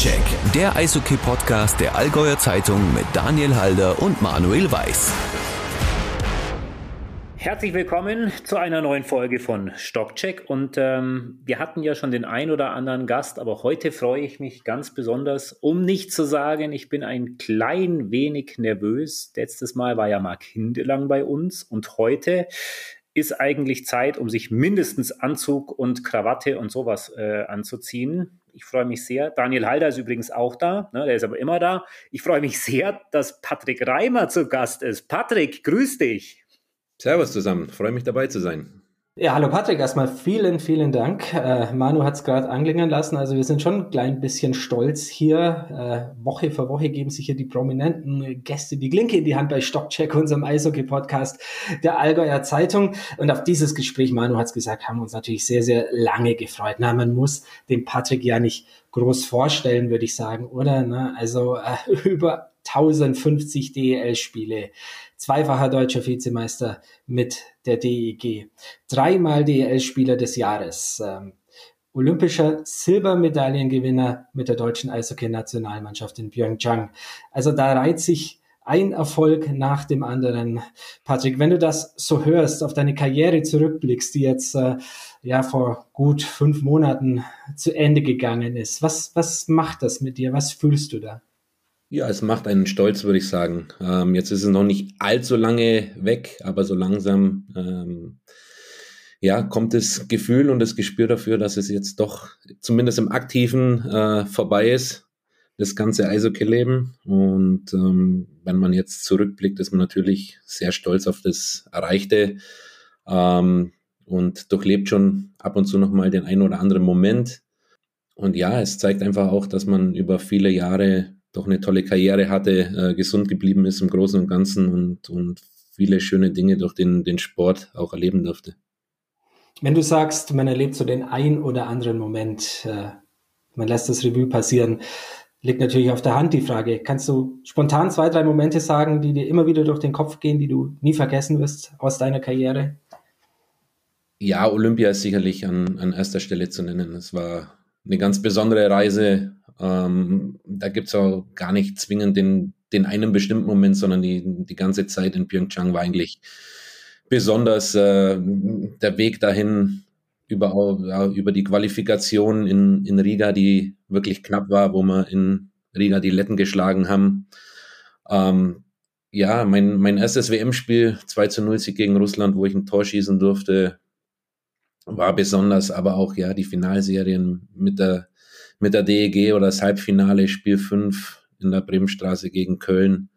Stockcheck, der Eishockey-Podcast der Allgäuer Zeitung mit Daniel Halder und Manuel Weiß. Herzlich willkommen zu einer neuen Folge von Stockcheck. Und ähm, wir hatten ja schon den ein oder anderen Gast, aber heute freue ich mich ganz besonders, um nicht zu sagen, ich bin ein klein wenig nervös. Letztes Mal war ja Marc Hindelang bei uns und heute ist eigentlich Zeit, um sich mindestens Anzug und Krawatte und sowas äh, anzuziehen. Ich freue mich sehr. Daniel Halder ist übrigens auch da, ne, der ist aber immer da. Ich freue mich sehr, dass Patrick Reimer zu Gast ist. Patrick, grüß dich. Servus zusammen, freue mich dabei zu sein. Ja, hallo Patrick, erstmal vielen, vielen Dank. Äh, Manu hat es gerade anklingen lassen. Also wir sind schon ein klein bisschen stolz hier. Äh, Woche für Woche geben sich hier die prominenten Gäste die Glinke in die Hand bei Stockcheck, unserem Eishockey-Podcast der Allgäuer Zeitung. Und auf dieses Gespräch, Manu hat es gesagt, haben wir uns natürlich sehr, sehr lange gefreut. Na, man muss den Patrick ja nicht groß vorstellen, würde ich sagen, oder? Na, also äh, über 1050 DEL-Spiele, zweifacher deutscher Vizemeister mit der DEG, dreimal DEL-Spieler des Jahres, ähm, olympischer Silbermedaillengewinner mit der deutschen Eishockey-Nationalmannschaft in Pyeongchang. Also da reiht sich ein Erfolg nach dem anderen. Patrick, wenn du das so hörst, auf deine Karriere zurückblickst, die jetzt äh, ja vor gut fünf Monaten zu Ende gegangen ist, was, was macht das mit dir? Was fühlst du da? Ja, es macht einen stolz, würde ich sagen. Ähm, jetzt ist es noch nicht allzu lange weg, aber so langsam ähm, ja, kommt das Gefühl und das Gespür dafür, dass es jetzt doch zumindest im Aktiven äh, vorbei ist, das ganze Eishockey-Leben. Und ähm, wenn man jetzt zurückblickt, ist man natürlich sehr stolz auf das Erreichte ähm, und durchlebt schon ab und zu nochmal den einen oder anderen Moment. Und ja, es zeigt einfach auch, dass man über viele Jahre doch eine tolle Karriere hatte, äh, gesund geblieben ist im Großen und Ganzen und, und viele schöne Dinge durch den, den Sport auch erleben durfte. Wenn du sagst, man erlebt so den ein oder anderen Moment, äh, man lässt das Revue passieren, liegt natürlich auf der Hand die Frage. Kannst du spontan zwei, drei Momente sagen, die dir immer wieder durch den Kopf gehen, die du nie vergessen wirst aus deiner Karriere? Ja, Olympia ist sicherlich an, an erster Stelle zu nennen. Es war eine ganz besondere Reise, ähm, da gibt's auch gar nicht zwingend den, den einen bestimmten Moment, sondern die, die ganze Zeit in Pyeongchang war eigentlich besonders äh, der Weg dahin über, über die Qualifikation in, in Riga, die wirklich knapp war, wo wir in Riga die Letten geschlagen haben. Ähm, ja, mein, mein erstes WM-Spiel, 2 zu 0 Sieg gegen Russland, wo ich ein Tor schießen durfte, war besonders, aber auch ja die Finalserien mit der mit der DEG oder das Halbfinale Spiel 5 in der Bremenstraße gegen Köln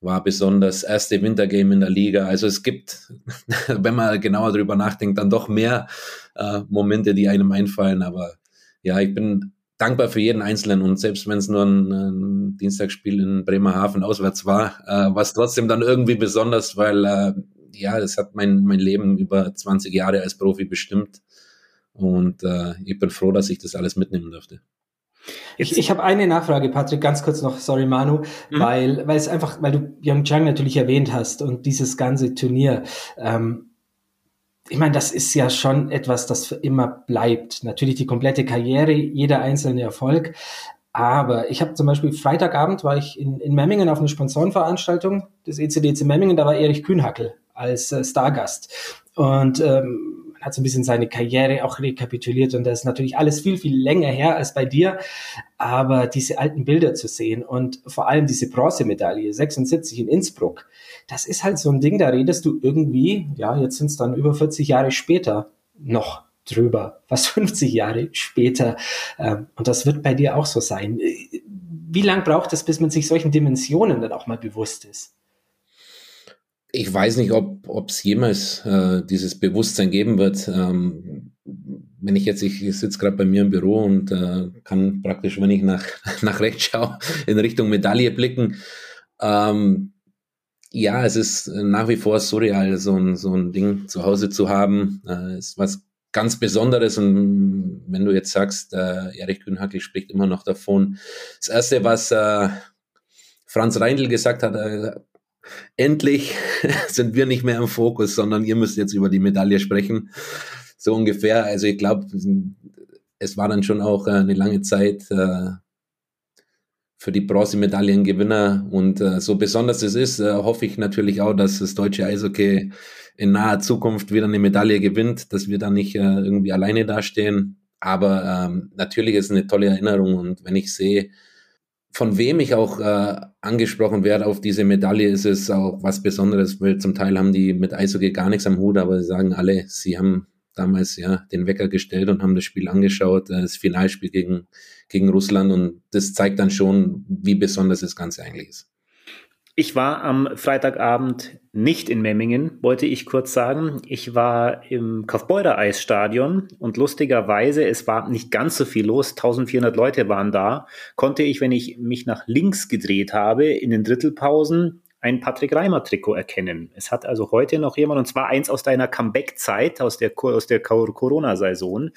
war besonders erste Wintergame in der Liga. Also es gibt, wenn man genauer drüber nachdenkt, dann doch mehr äh, Momente, die einem einfallen. Aber ja, ich bin dankbar für jeden Einzelnen und selbst wenn es nur ein, ein, Dienstagsspiel in Bremerhaven auswärts war, äh, war es trotzdem dann irgendwie besonders, weil äh, ja, das hat mein, mein Leben über 20 Jahre als Profi bestimmt. Und äh, ich bin froh, dass ich das alles mitnehmen durfte. Ich, ich habe eine Nachfrage, Patrick, ganz kurz noch, sorry Manu, mhm. weil, weil es einfach, weil du Pyeongchang natürlich erwähnt hast und dieses ganze Turnier. Ähm, ich meine, das ist ja schon etwas, das für immer bleibt. Natürlich die komplette Karriere, jeder einzelne Erfolg. Aber ich habe zum Beispiel Freitagabend war ich in, in Memmingen auf einer Sponsorenveranstaltung des ECDC Memmingen, da war Erich Kühnhackel als äh, Stargast. Und ähm, hat so ein bisschen seine Karriere auch rekapituliert und das ist natürlich alles viel, viel länger her als bei dir. Aber diese alten Bilder zu sehen und vor allem diese Bronzemedaille 76 in Innsbruck, das ist halt so ein Ding, da redest du irgendwie, ja, jetzt sind es dann über 40 Jahre später noch drüber, fast 50 Jahre später. Ähm, und das wird bei dir auch so sein. Wie lang braucht es, bis man sich solchen Dimensionen dann auch mal bewusst ist? Ich weiß nicht, ob es jemals äh, dieses Bewusstsein geben wird. Ähm, wenn ich jetzt, ich, sitze gerade bei mir im Büro und äh, kann praktisch, wenn ich nach, nach rechts schaue, in Richtung Medaille blicken. Ähm, ja, es ist nach wie vor surreal, so ein, so ein Ding zu Hause zu haben. Äh, ist was ganz Besonderes. Und wenn du jetzt sagst, äh, Erich Kühnhackel spricht immer noch davon. Das Erste, was äh, Franz Reindl gesagt hat, äh, endlich sind wir nicht mehr im Fokus, sondern ihr müsst jetzt über die Medaille sprechen. So ungefähr. Also ich glaube, es war dann schon auch äh, eine lange Zeit, äh, für die Bronzemedaillengewinner. Und äh, so besonders es ist, hoffe ich natürlich auch, dass das deutsche Eishockey in naher Zukunft wieder eine Medaille gewinnt, dass wir da nicht irgendwie alleine dastehen. Aber ähm, natürlich ist es eine tolle Erinnerung und wenn ich sehe, von wem ich auch äh, angesprochen werde auf diese Medaille, ist es auch was Besonderes, weil zum Teil haben die mit Eishockey gar nichts am Hut, aber sie sagen alle, sie haben damals ja den Wecker gestellt und haben das Spiel angeschaut, äh, das Finalspiel gegen, gegen Russland und das zeigt dann schon, wie besonders das Ganze eigentlich ist. Ich war am Freitagabend nicht in Memmingen, wollte ich kurz sagen. Ich war im Kaufbeurer Eisstadion und lustigerweise, es war nicht ganz so viel los, 1400 Leute waren da, konnte ich, wenn ich mich nach links gedreht habe, in den Drittelpausen ein Patrick Reimer Trikot erkennen. Es hat also heute noch jemand, und zwar eins aus deiner Comeback-Zeit, aus der, aus der Corona-Saison.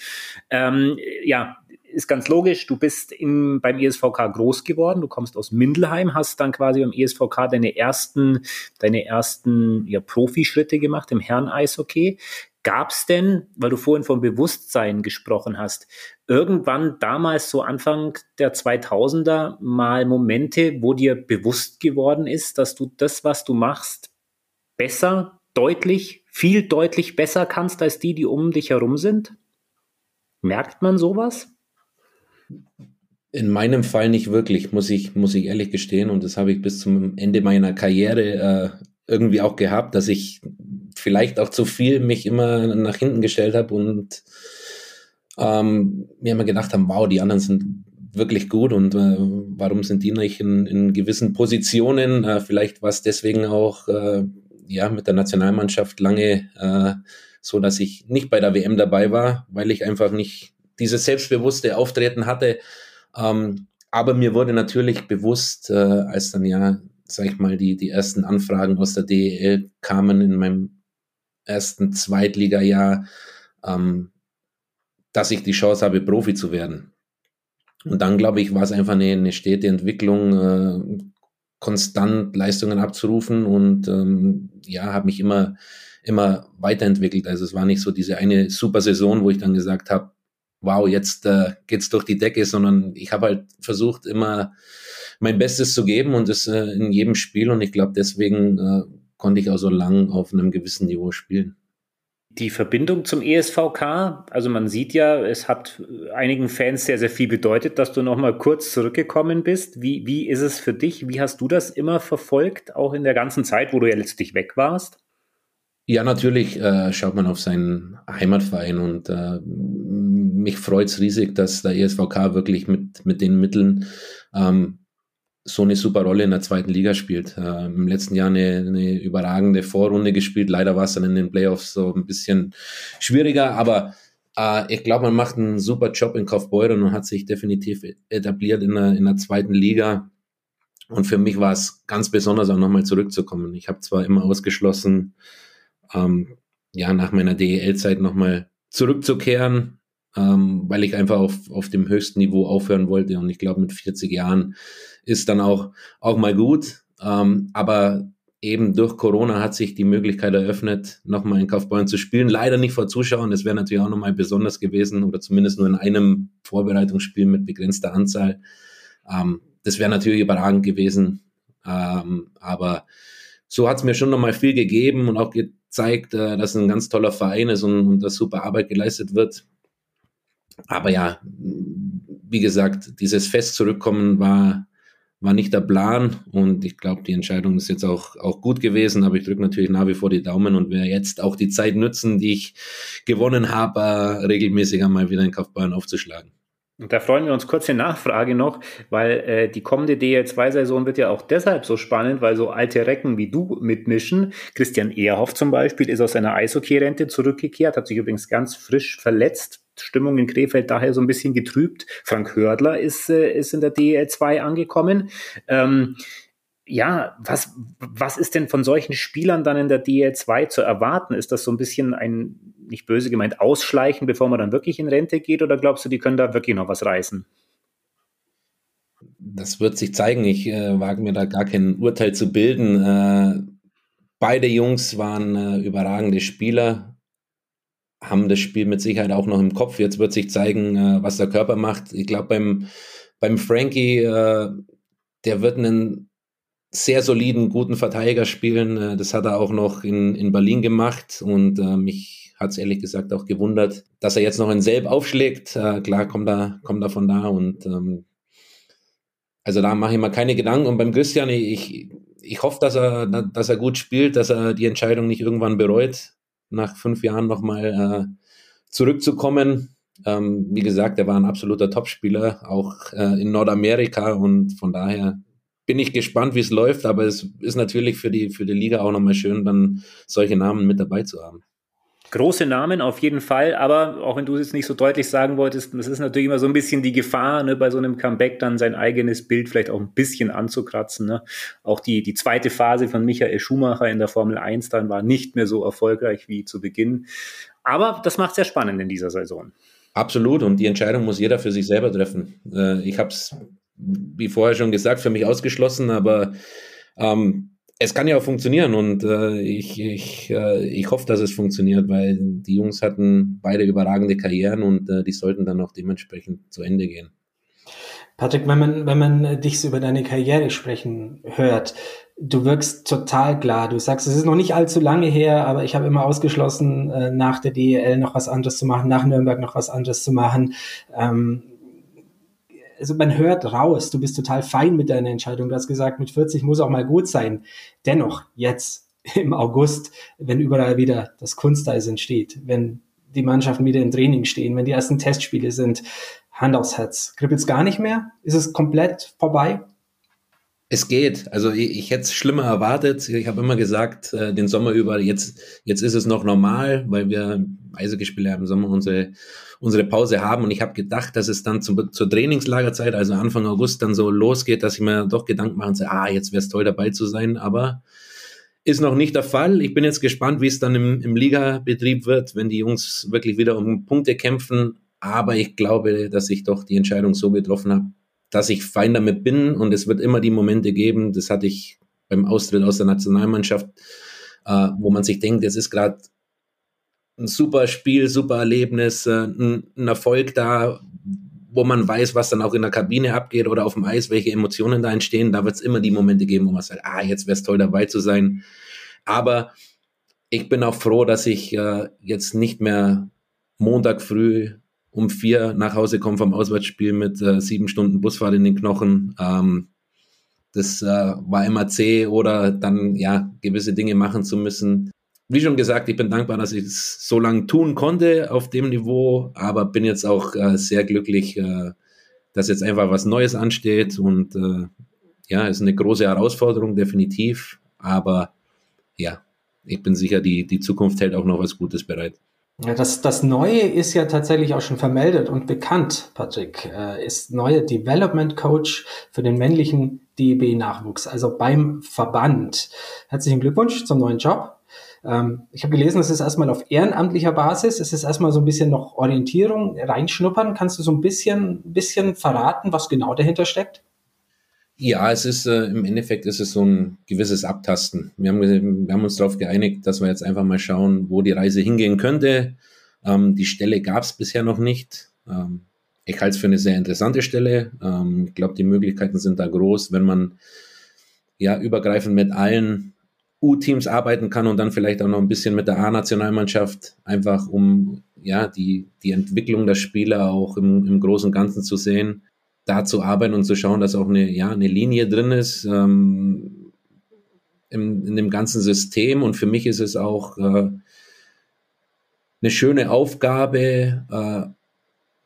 Ähm, ja, ist ganz logisch, du bist im, beim ESVK groß geworden, du kommst aus Mindelheim, hast dann quasi beim ESVK deine ersten, deine ersten ja, Profischritte gemacht im Herren-Eishockey. Gab es denn, weil du vorhin vom Bewusstsein gesprochen hast, irgendwann damals so Anfang der 2000er mal Momente, wo dir bewusst geworden ist, dass du das, was du machst, besser, deutlich, viel deutlich besser kannst als die, die um dich herum sind? Merkt man sowas? In meinem Fall nicht wirklich, muss ich, muss ich ehrlich gestehen. Und das habe ich bis zum Ende meiner Karriere äh, irgendwie auch gehabt, dass ich vielleicht auch zu viel mich immer nach hinten gestellt habe und ähm, mir immer gedacht haben, wow, die anderen sind wirklich gut und äh, warum sind die nicht in, in gewissen Positionen? Äh, vielleicht war es deswegen auch äh, ja mit der Nationalmannschaft lange äh, so, dass ich nicht bei der WM dabei war, weil ich einfach nicht dieses selbstbewusste Auftreten hatte. Ähm, aber mir wurde natürlich bewusst, äh, als dann ja, sag ich mal, die, die ersten Anfragen aus der DEL kamen in meinem ersten Zweitliga-Jahr, ähm, dass ich die Chance habe, Profi zu werden. Und dann, glaube ich, war es einfach eine, eine stete Entwicklung, äh, konstant Leistungen abzurufen und ähm, ja, habe mich immer, immer weiterentwickelt. Also es war nicht so diese eine super Saison, wo ich dann gesagt habe, wow, jetzt äh, geht's durch die Decke, sondern ich habe halt versucht, immer mein Bestes zu geben und das äh, in jedem Spiel. Und ich glaube, deswegen äh, konnte ich auch so lang auf einem gewissen Niveau spielen. Die Verbindung zum ESVK, also man sieht ja, es hat einigen Fans sehr, sehr viel bedeutet, dass du nochmal kurz zurückgekommen bist. Wie, wie ist es für dich? Wie hast du das immer verfolgt, auch in der ganzen Zeit, wo du ja letztlich weg warst? Ja, natürlich äh, schaut man auf seinen Heimatverein und äh, mich freut's riesig, dass der ESVK wirklich mit, mit den Mitteln ähm, so eine super Rolle in der zweiten Liga spielt. Äh, Im letzten Jahr eine, eine überragende Vorrunde gespielt. Leider war es dann in den Playoffs so ein bisschen schwieriger, aber äh, ich glaube, man macht einen super Job in Kaufbeuren und hat sich definitiv etabliert in der, in der zweiten Liga. Und für mich war es ganz besonders auch nochmal zurückzukommen. Ich habe zwar immer ausgeschlossen, ähm, ja, nach meiner DEL-Zeit nochmal zurückzukehren, ähm, weil ich einfach auf, auf dem höchsten Niveau aufhören wollte. Und ich glaube, mit 40 Jahren ist dann auch, auch mal gut. Ähm, aber eben durch Corona hat sich die Möglichkeit eröffnet, nochmal in Kaufbeuren zu spielen. Leider nicht vor Zuschauern. Das wäre natürlich auch nochmal besonders gewesen oder zumindest nur in einem Vorbereitungsspiel mit begrenzter Anzahl. Ähm, das wäre natürlich überragend gewesen. Ähm, aber so hat es mir schon nochmal viel gegeben und auch gezeigt, äh, dass ein ganz toller Verein ist und, und dass super Arbeit geleistet wird. Aber ja, wie gesagt, dieses Fest zurückkommen war, war nicht der Plan und ich glaube, die Entscheidung ist jetzt auch, auch gut gewesen, aber ich drücke natürlich nach wie vor die Daumen und werde jetzt auch die Zeit nutzen, die ich gewonnen habe, regelmäßig einmal wieder in Kaufbahn aufzuschlagen. Und da freuen wir uns kurze Nachfrage noch, weil äh, die kommende DL2-Saison wird ja auch deshalb so spannend, weil so alte Recken wie du mitmischen. Christian Ehrhoff zum Beispiel ist aus seiner Eishockey-Rente zurückgekehrt, hat sich übrigens ganz frisch verletzt. Stimmung in Krefeld daher so ein bisschen getrübt. Frank Hördler ist, äh, ist in der DL2 angekommen. Ähm, ja, was, was ist denn von solchen Spielern dann in der DL2 zu erwarten? Ist das so ein bisschen ein, nicht böse gemeint, Ausschleichen, bevor man dann wirklich in Rente geht? Oder glaubst du, die können da wirklich noch was reißen? Das wird sich zeigen. Ich äh, wage mir da gar kein Urteil zu bilden. Äh, beide Jungs waren äh, überragende Spieler, haben das Spiel mit Sicherheit auch noch im Kopf. Jetzt wird sich zeigen, äh, was der Körper macht. Ich glaube, beim, beim Frankie, äh, der wird einen sehr soliden, guten Verteidiger spielen. Äh, das hat er auch noch in, in Berlin gemacht und äh, mich hat es ehrlich gesagt auch gewundert, dass er jetzt noch in Selb aufschlägt. Äh, klar, kommt er, kommt er von da und ähm, also da mache ich mir keine Gedanken. Und beim Christian, ich, ich hoffe, dass er, dass er gut spielt, dass er die Entscheidung nicht irgendwann bereut, nach fünf Jahren nochmal äh, zurückzukommen. Ähm, wie gesagt, er war ein absoluter Topspieler, auch äh, in Nordamerika und von daher bin ich gespannt, wie es läuft, aber es ist natürlich für die, für die Liga auch nochmal schön, dann solche Namen mit dabei zu haben. Große Namen auf jeden Fall, aber auch wenn du es jetzt nicht so deutlich sagen wolltest, das ist natürlich immer so ein bisschen die Gefahr, ne, bei so einem Comeback dann sein eigenes Bild vielleicht auch ein bisschen anzukratzen. Ne. Auch die, die zweite Phase von Michael Schumacher in der Formel 1 dann war nicht mehr so erfolgreich wie zu Beginn. Aber das macht es sehr spannend in dieser Saison. Absolut, und die Entscheidung muss jeder für sich selber treffen. Äh, ich habe es, wie vorher schon gesagt, für mich ausgeschlossen, aber ähm, es kann ja auch funktionieren und äh, ich, ich, äh, ich hoffe, dass es funktioniert, weil die Jungs hatten beide überragende Karrieren und äh, die sollten dann auch dementsprechend zu Ende gehen. Patrick, wenn man, wenn man dich so über deine Karriere sprechen hört, du wirkst total klar. Du sagst, es ist noch nicht allzu lange her, aber ich habe immer ausgeschlossen, äh, nach der DEL noch was anderes zu machen, nach Nürnberg noch was anderes zu machen. Ähm, also man hört raus, du bist total fein mit deiner Entscheidung. Du hast gesagt, mit 40 muss auch mal gut sein. Dennoch, jetzt im August, wenn überall wieder das Kunsteis entsteht, wenn die Mannschaften wieder im Training stehen, wenn die ersten Testspiele sind, Hand aufs Herz. Kribbelt's gar nicht mehr? Ist es komplett vorbei? Es geht. Also ich, ich hätte es schlimmer erwartet. Ich habe immer gesagt, äh, den Sommer über, jetzt, jetzt ist es noch normal, weil wir Eishockeyspieler im Sommer unsere, unsere Pause haben. Und ich habe gedacht, dass es dann zum, zur Trainingslagerzeit, also Anfang August, dann so losgeht, dass ich mir doch Gedanken mache und sage, ah, jetzt wäre es toll dabei zu sein. Aber ist noch nicht der Fall. Ich bin jetzt gespannt, wie es dann im, im Ligabetrieb wird, wenn die Jungs wirklich wieder um Punkte kämpfen. Aber ich glaube, dass ich doch die Entscheidung so getroffen habe, dass ich fein damit bin und es wird immer die Momente geben, das hatte ich beim Austritt aus der Nationalmannschaft, äh, wo man sich denkt, es ist gerade ein super Spiel, super Erlebnis, äh, ein, ein, Erfolg da, wo man weiß, was dann auch in der Kabine abgeht oder auf dem Eis, welche Emotionen da entstehen. Da wird es immer die Momente geben, wo man sagt, ah, jetzt wäre es toll dabei zu sein. Aber ich bin auch froh, dass ich äh, jetzt nicht mehr Montag früh um vier nach Hause komme vom Auswärtsspiel mit äh, sieben Stunden Busfahrt in den Knochen. Ähm, das äh, war immer zäh oder dann ja gewisse Dinge machen zu müssen. Wie schon gesagt, ich bin dankbar, dass ich es so lange tun konnte auf dem Niveau, aber bin jetzt auch äh, sehr glücklich, äh, dass jetzt einfach was Neues ansteht und äh, ja, ist eine große Herausforderung definitiv, aber ja, ich bin sicher, die, die Zukunft hält auch noch was Gutes bereit. Ja, das, das Neue ist ja tatsächlich auch schon vermeldet und bekannt, Patrick, äh, ist neue Development Coach für den männlichen DEB-Nachwuchs, also beim Verband. Herzlichen Glückwunsch zum neuen Job. Ähm, ich habe gelesen, es ist erstmal auf ehrenamtlicher Basis, es ist erstmal so ein bisschen noch Orientierung, reinschnuppern. Kannst du so ein bisschen, bisschen verraten, was genau dahinter steckt? Ja, es ist äh, im Endeffekt ist es so ein gewisses Abtasten. Wir haben, wir haben uns darauf geeinigt, dass wir jetzt einfach mal schauen, wo die Reise hingehen könnte. Ähm, die Stelle gab es bisher noch nicht. Ähm, ich halte es für eine sehr interessante Stelle. Ähm, ich glaube, die Möglichkeiten sind da groß, wenn man ja übergreifend mit allen U-Teams arbeiten kann und dann vielleicht auch noch ein bisschen mit der A-Nationalmannschaft, einfach um ja die, die Entwicklung der Spieler auch im, im Großen und Ganzen zu sehen da zu arbeiten und zu schauen, dass auch eine, ja, eine Linie drin ist ähm, in, in dem ganzen System. Und für mich ist es auch äh, eine schöne Aufgabe, äh,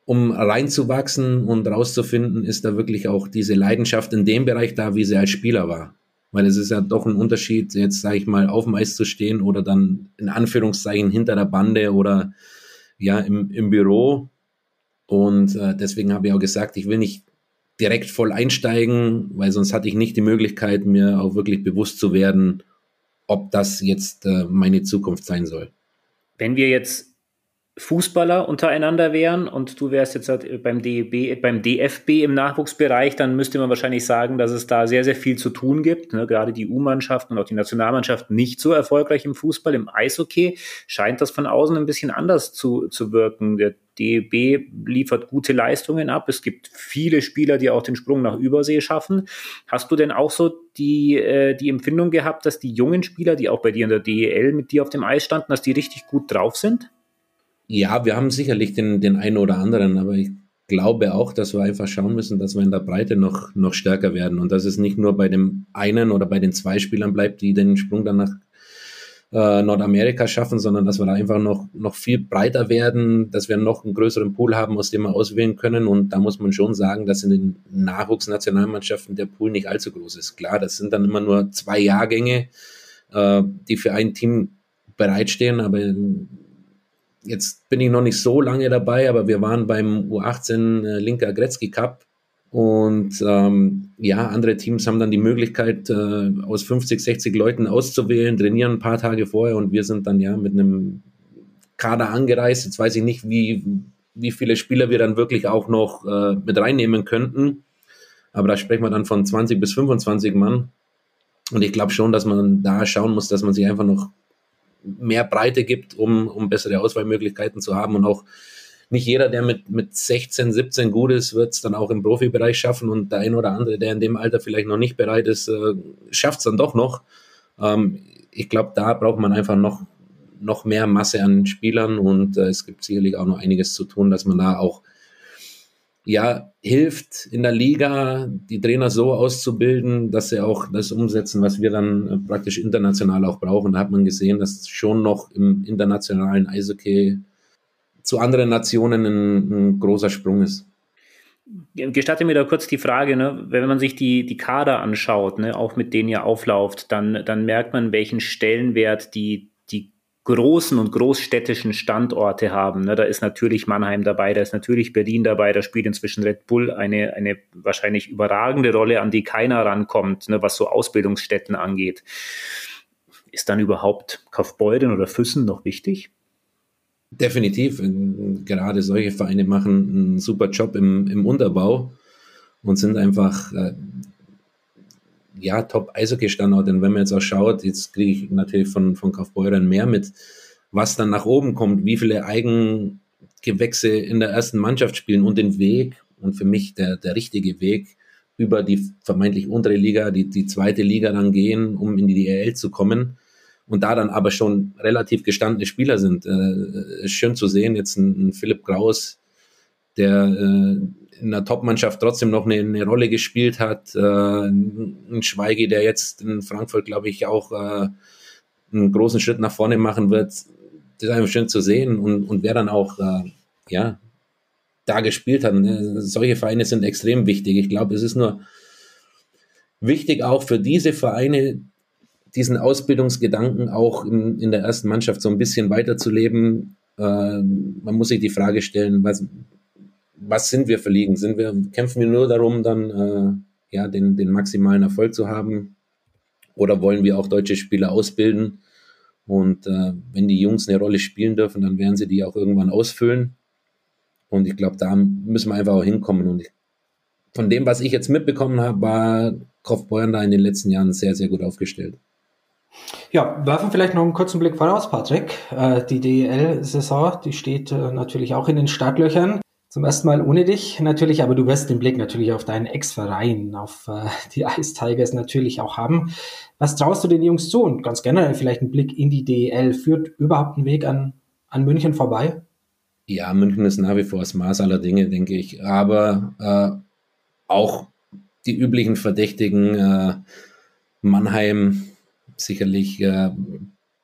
um reinzuwachsen und rauszufinden, ist da wirklich auch diese Leidenschaft in dem Bereich da, wie sie als Spieler war. Weil es ist ja doch ein Unterschied, jetzt sage ich mal, auf dem Eis zu stehen oder dann in Anführungszeichen hinter der Bande oder ja im, im Büro. Und äh, deswegen habe ich auch gesagt, ich will nicht direkt voll einsteigen, weil sonst hatte ich nicht die Möglichkeit, mir auch wirklich bewusst zu werden, ob das jetzt äh, meine Zukunft sein soll. Wenn wir jetzt Fußballer untereinander wären und du wärst jetzt halt beim DEB, beim DFB im Nachwuchsbereich, dann müsste man wahrscheinlich sagen, dass es da sehr, sehr viel zu tun gibt. Ne? Gerade die U-Mannschaft und auch die Nationalmannschaft nicht so erfolgreich im Fußball. Im Eishockey scheint das von außen ein bisschen anders zu, zu wirken. Der DEB liefert gute Leistungen ab. Es gibt viele Spieler, die auch den Sprung nach Übersee schaffen. Hast du denn auch so die, äh, die Empfindung gehabt, dass die jungen Spieler, die auch bei dir in der DEL mit dir auf dem Eis standen, dass die richtig gut drauf sind? Ja, wir haben sicherlich den, den einen oder anderen, aber ich glaube auch, dass wir einfach schauen müssen, dass wir in der Breite noch, noch stärker werden und dass es nicht nur bei dem einen oder bei den zwei Spielern bleibt, die den Sprung dann nach äh, Nordamerika schaffen, sondern dass wir da einfach noch, noch viel breiter werden, dass wir noch einen größeren Pool haben, aus dem wir auswählen können. Und da muss man schon sagen, dass in den Nachwuchsnationalmannschaften der Pool nicht allzu groß ist. Klar, das sind dann immer nur zwei Jahrgänge, äh, die für ein Team bereitstehen, aber jetzt bin ich noch nicht so lange dabei, aber wir waren beim U18 äh, Linker Gretzky Cup und ähm, ja, andere Teams haben dann die Möglichkeit, äh, aus 50, 60 Leuten auszuwählen, trainieren ein paar Tage vorher und wir sind dann ja mit einem Kader angereist. Jetzt weiß ich nicht, wie, wie viele Spieler wir dann wirklich auch noch äh, mit reinnehmen könnten. Aber da sprechen wir dann von 20 bis 25 Mann. Und ich glaube schon, dass man da schauen muss, dass man sich einfach noch mehr Breite gibt, um, um bessere Auswahlmöglichkeiten zu haben und auch nicht jeder, der mit, mit 16, 17 gut ist, wird es dann auch im Profibereich schaffen und der ein oder andere, der in dem Alter vielleicht noch nicht bereit ist, äh, schafft es dann doch noch. Ähm, ich glaube, da braucht man einfach noch, noch mehr Masse an Spielern und äh, es gibt sicherlich auch noch einiges zu tun, dass man da auch ja, hilft in der Liga, die Trainer so auszubilden, dass sie auch das umsetzen, was wir dann äh, praktisch international auch brauchen. Da hat man gesehen, dass schon noch im internationalen Eishockey zu anderen Nationen ein, ein großer Sprung ist. Gestatte mir da kurz die Frage, ne? wenn man sich die, die Kader anschaut, ne? auch mit denen ihr auflauft, dann, dann merkt man, welchen Stellenwert die, die großen und großstädtischen Standorte haben. Ne? Da ist natürlich Mannheim dabei, da ist natürlich Berlin dabei, da spielt inzwischen Red Bull eine, eine wahrscheinlich überragende Rolle, an die keiner rankommt, ne? was so Ausbildungsstätten angeht. Ist dann überhaupt Kaufbeuren oder Füssen noch wichtig? Definitiv. Gerade solche Vereine machen einen super Job im, im Unterbau und sind einfach äh, ja top Eishockey-Standort. Und wenn man jetzt auch schaut, jetzt kriege ich natürlich von, von Kaufbeuren mehr mit, was dann nach oben kommt, wie viele Eigengewächse in der ersten Mannschaft spielen und den Weg und für mich der, der richtige Weg über die vermeintlich untere Liga, die, die zweite Liga dann gehen, um in die DL zu kommen und da dann aber schon relativ gestandene Spieler sind. Äh, ist schön zu sehen, jetzt ein, ein Philipp Kraus, der äh, in der Top-Mannschaft trotzdem noch eine, eine, Rolle gespielt hat. Äh, ein Schweige, der jetzt in Frankfurt, glaube ich, auch äh, einen großen Schritt nach vorne machen wird. Das ist einfach schön zu sehen und, und wer dann auch, äh, ja, da gespielt hat. Ne? Solche Vereine sind extrem wichtig. Ich glaube, es ist nur wichtig auch für diese Vereine, diesen Ausbildungsgedanken auch in, in der ersten Mannschaft so ein bisschen weiterzuleben. Äh, man muss sich die Frage stellen, was, was sind wir für Ligen? Sind wir, kämpfen wir nur darum, dann äh, ja, den, den maximalen Erfolg zu haben? Oder wollen wir auch deutsche Spieler ausbilden? Und äh, wenn die Jungs eine Rolle spielen dürfen, dann werden sie die auch irgendwann ausfüllen. Und ich glaube, da müssen wir einfach auch hinkommen. Und ich, von dem, was ich jetzt mitbekommen habe, war Kaufbeuren da in den letzten Jahren sehr, sehr gut aufgestellt. Ja, werfen vielleicht noch einen kurzen Blick voraus, Patrick. Äh, die DEL-Saison, die steht äh, natürlich auch in den Startlöchern. Zum ersten Mal ohne dich natürlich, aber du wirst den Blick natürlich auf deinen Ex-Verein, auf äh, die Ice Tigers natürlich auch haben. Was traust du den Jungs zu? Und ganz generell vielleicht ein Blick in die DEL. Führt überhaupt ein Weg an, an München vorbei? Ja, München ist nach wie vor das Maß aller Dinge, denke ich. Aber auch die üblichen Verdächtigen, Mannheim, sicherlich äh,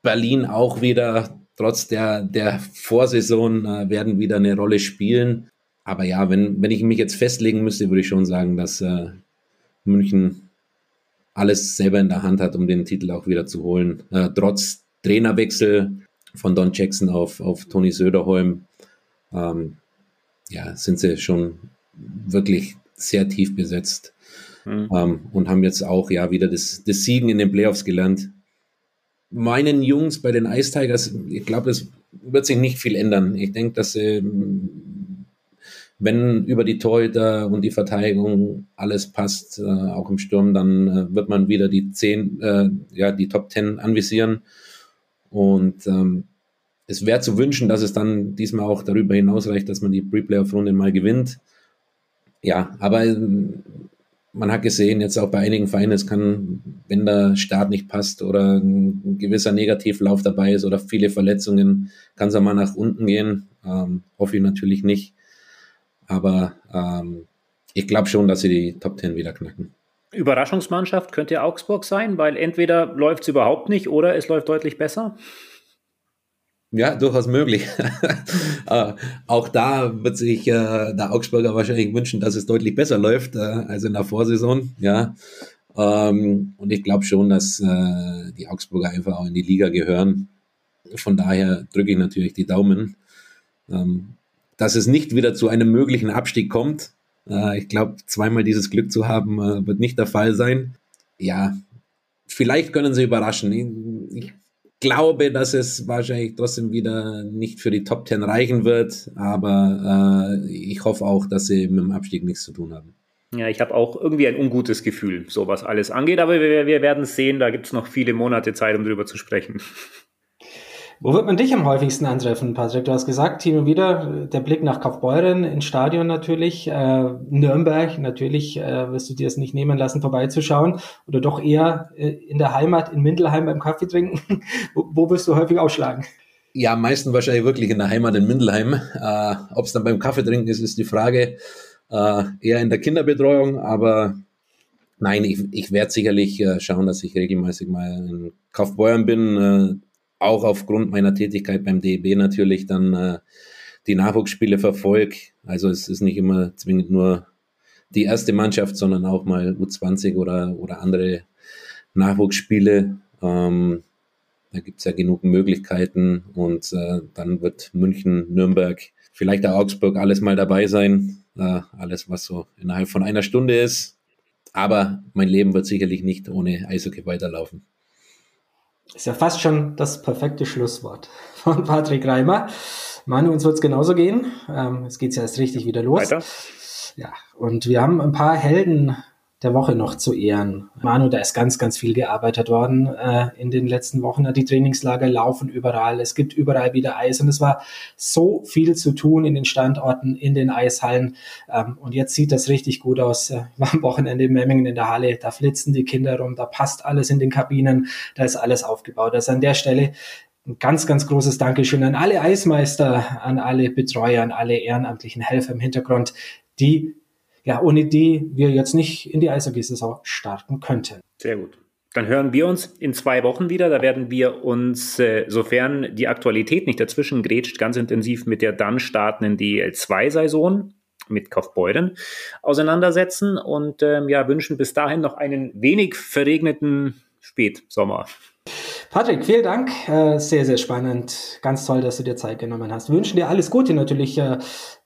Berlin auch wieder, trotz der, der Vorsaison, äh, werden wieder eine Rolle spielen. Aber ja, wenn, wenn ich mich jetzt festlegen müsste, würde ich schon sagen, dass äh, München alles selber in der Hand hat, um den Titel auch wieder zu holen. Äh, trotz Trainerwechsel von Don Jackson auf, auf Toni Söderholm, ähm, ja, sind sie schon wirklich sehr tief besetzt mhm. ähm, und haben jetzt auch ja wieder das, das Siegen in den Playoffs gelernt. Meinen Jungs bei den Ice Tigers, ich glaube, es wird sich nicht viel ändern. Ich denke, dass sie, wenn über die Torhüter und die Verteidigung alles passt, äh, auch im Sturm, dann äh, wird man wieder die zehn, äh, ja, die Top Ten anvisieren. Und ähm, es wäre zu wünschen, dass es dann diesmal auch darüber hinausreicht, dass man die Pre-Playoff-Runde mal gewinnt. Ja, aber ähm, man hat gesehen, jetzt auch bei einigen Vereinen, es kann, wenn der Start nicht passt oder ein gewisser Negativlauf dabei ist oder viele Verletzungen, kann es mal nach unten gehen. Ähm, hoffe ich natürlich nicht. Aber ähm, ich glaube schon, dass sie die Top Ten wieder knacken. Überraschungsmannschaft könnte Augsburg sein, weil entweder läuft es überhaupt nicht oder es läuft deutlich besser. Ja, durchaus möglich. äh, auch da wird sich äh, der Augsburger wahrscheinlich wünschen, dass es deutlich besser läuft äh, als in der Vorsaison. Ja. Ähm, und ich glaube schon, dass äh, die Augsburger einfach auch in die Liga gehören. Von daher drücke ich natürlich die Daumen, ähm, dass es nicht wieder zu einem möglichen Abstieg kommt. Äh, ich glaube, zweimal dieses Glück zu haben, äh, wird nicht der Fall sein. Ja, vielleicht können sie überraschen. Ich, ich glaube, dass es wahrscheinlich trotzdem wieder nicht für die Top Ten reichen wird, aber äh, ich hoffe auch, dass sie mit dem Abstieg nichts zu tun haben. Ja, ich habe auch irgendwie ein ungutes Gefühl, so was alles angeht, aber wir, wir werden sehen, da gibt es noch viele Monate Zeit, um drüber zu sprechen. Wo wird man dich am häufigsten antreffen, Patrick? Du hast gesagt, hin und wieder der Blick nach Kaufbeuren ins Stadion natürlich, äh, Nürnberg, natürlich äh, wirst du dir es nicht nehmen lassen, vorbeizuschauen oder doch eher äh, in der Heimat in Mindelheim beim Kaffee trinken. wo, wo wirst du häufig ausschlagen? Ja, am meisten wahrscheinlich wirklich in der Heimat in Mindelheim. Äh, Ob es dann beim Kaffee trinken ist, ist die Frage. Äh, eher in der Kinderbetreuung, aber nein, ich, ich werde sicherlich äh, schauen, dass ich regelmäßig mal in Kaufbeuren bin äh, auch aufgrund meiner Tätigkeit beim DEB natürlich dann äh, die Nachwuchsspiele verfolge. Also es ist nicht immer zwingend nur die erste Mannschaft, sondern auch mal U20 oder, oder andere Nachwuchsspiele. Ähm, da gibt's ja genug Möglichkeiten und äh, dann wird München, Nürnberg, vielleicht auch Augsburg alles mal dabei sein. Äh, alles, was so innerhalb von einer Stunde ist. Aber mein Leben wird sicherlich nicht ohne Eishockey weiterlaufen. Ist ja fast schon das perfekte Schlusswort von Patrick Reimer. Manu, uns wird es genauso gehen. Ähm, es geht ja erst richtig wieder los. Weiter. Ja, und wir haben ein paar Helden der Woche noch zu ehren. Manu, da ist ganz, ganz viel gearbeitet worden äh, in den letzten Wochen. Die Trainingslager laufen überall. Es gibt überall wieder Eis und es war so viel zu tun in den Standorten, in den Eishallen. Ähm, und jetzt sieht das richtig gut aus. Äh, war am Wochenende in Memmingen in der Halle. Da flitzen die Kinder rum. Da passt alles in den Kabinen. Da ist alles aufgebaut. Also an der Stelle ein ganz, ganz großes Dankeschön an alle Eismeister, an alle Betreuer, an alle ehrenamtlichen Helfer im Hintergrund, die ja, ohne die wir jetzt nicht in die Eishockey-Saison starten könnten. Sehr gut. Dann hören wir uns in zwei Wochen wieder. Da werden wir uns, äh, sofern die Aktualität nicht dazwischen grätscht, ganz intensiv mit der dann startenden DL2-Saison mit Kaufbeuren auseinandersetzen und ähm, ja, wünschen bis dahin noch einen wenig verregneten Spätsommer. Patrick, vielen Dank. Äh, sehr, sehr spannend. Ganz toll, dass du dir Zeit genommen hast. Wir wünschen dir alles Gute natürlich äh,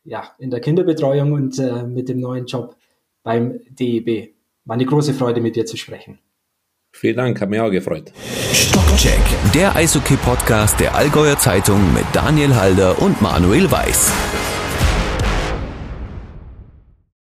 ja, in der Kinderbetreuung und äh, mit dem neuen Job beim DEB. War eine große Freude, mit dir zu sprechen. Vielen Dank, hat mich auch gefreut. Stockcheck, der Eishockey-Podcast der Allgäuer Zeitung mit Daniel Halder und Manuel Weiß.